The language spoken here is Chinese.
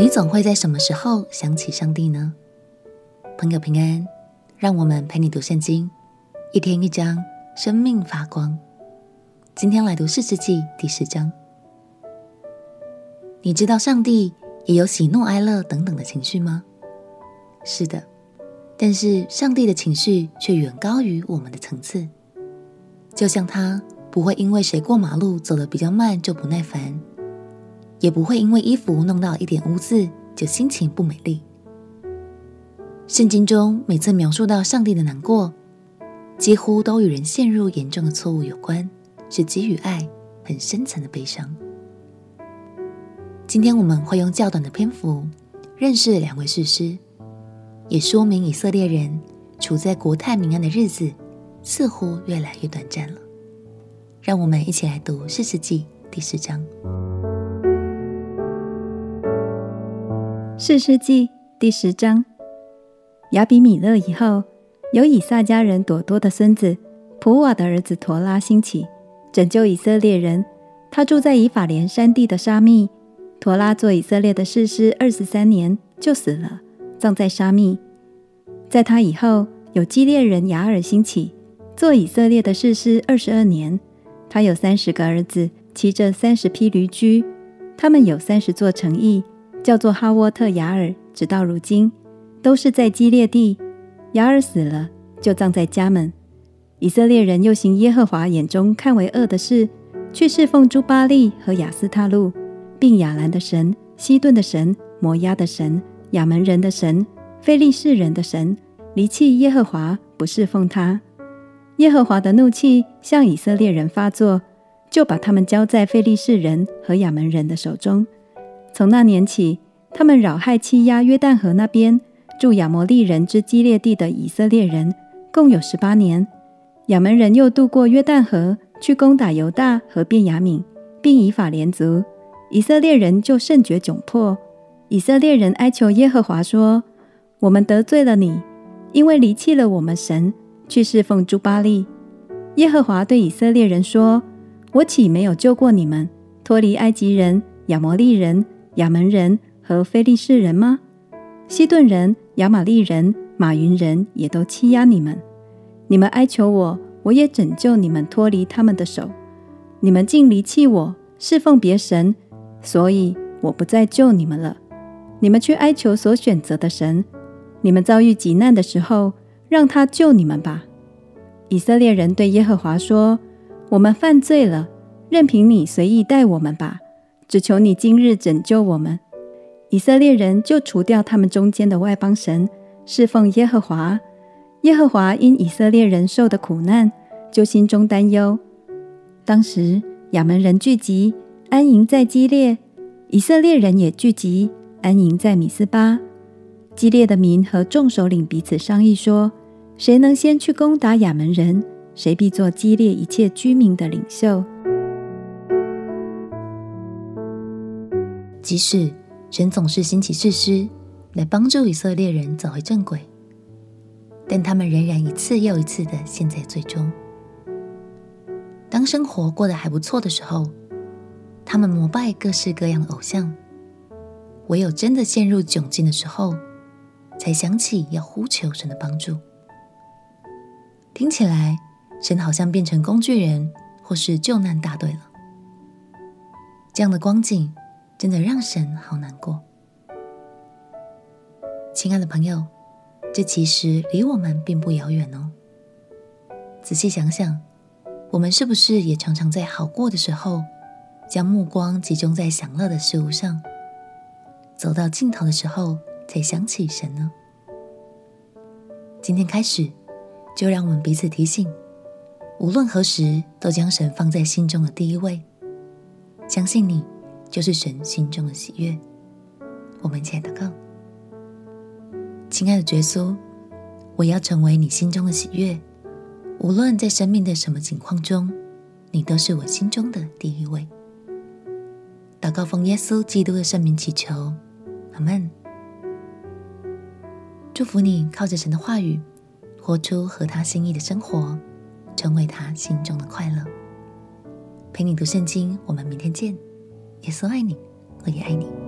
你总会在什么时候想起上帝呢？朋友平安，让我们陪你读圣经，一天一章，生命发光。今天来读士师记第十章。你知道上帝也有喜怒哀乐等等的情绪吗？是的，但是上帝的情绪却远高于我们的层次。就像他不会因为谁过马路走得比较慢就不耐烦，也不会因为衣服弄到一点污渍就心情不美丽。圣经中每次描述到上帝的难过，几乎都与人陷入严重的错误有关，是基于爱很深层的悲伤。今天我们会用较短的篇幅认识两位士师，也说明以色列人处在国泰民安的日子似乎越来越短暂了。让我们一起来读士师记第十章。士师记第十章。亚比米勒以后，有以萨迦人朵多的孙子普瓦的儿子陀拉兴起，拯救以色列人。他住在以法莲山地的沙密。陀拉做以色列的士师二十三年，就死了，葬在沙密。在他以后，有基列人雅尔兴起，做以色列的士师二十二年。他有三十个儿子，骑着三十匹驴驹。他们有三十座城邑，叫做哈沃特雅尔，直到如今，都是在基列地。雅尔死了，就葬在家门。以色列人又行耶和华眼中看为恶的事，去侍奉朱巴利和亚斯他路。并亚兰的神、西顿的神、摩押的神、亚门人的神、非利士人的神，离弃耶和华，不侍奉他。耶和华的怒气向以色列人发作，就把他们交在非利士人和亚门人的手中。从那年起，他们扰害欺压约旦河那边住亚摩利人之基列地的以色列人，共有十八年。亚门人又渡过约旦河，去攻打犹大和便雅悯，并以法莲族。以色列人就甚觉窘迫。以色列人哀求耶和华说：“我们得罪了你，因为离弃了我们神，去侍奉朱巴利。”耶和华对以色列人说：“我岂没有救过你们，脱离埃及人、亚摩利人、亚门人和非利士人吗？西顿人、亚玛力人、玛云人也都欺压你们。你们哀求我，我也拯救你们脱离他们的手。你们竟离弃我，侍奉别神。”所以我不再救你们了，你们去哀求所选择的神。你们遭遇急难的时候，让他救你们吧。以色列人对耶和华说：“我们犯罪了，任凭你随意待我们吧，只求你今日拯救我们。”以色列人就除掉他们中间的外邦神，侍奉耶和华。耶和华因以色列人受的苦难，就心中担忧。当时亚门人聚集。安营在基列，以色列人也聚集，安营在米斯巴。基列的民和众首领彼此商议说：“谁能先去攻打亚门人，谁必做基列一切居民的领袖。”即使神总是兴起士师来帮助以色列人走回正轨，但他们仍然一次又一次的陷在罪中。当生活过得还不错的时候，他们膜拜各式各样的偶像，唯有真的陷入窘境的时候，才想起要呼求神的帮助。听起来，神好像变成工具人或是救难大队了。这样的光景，真的让神好难过。亲爱的朋友，这其实离我们并不遥远哦。仔细想想，我们是不是也常常在好过的时候，将目光集中在享乐的事物上，走到尽头的时候才想起神呢？今天开始，就让我们彼此提醒，无论何时都将神放在心中的第一位，相信你就是神心中的喜悦。我们一起来祷告，亲爱的耶稣，我要成为你心中的喜悦，无论在生命的什么境况中，你都是我心中的第一位。祷告奉耶稣基督的圣名祈求，阿门。祝福你靠着神的话语，活出合他心意的生活，成为他心中的快乐。陪你读圣经，我们明天见。耶稣爱你，我也爱你。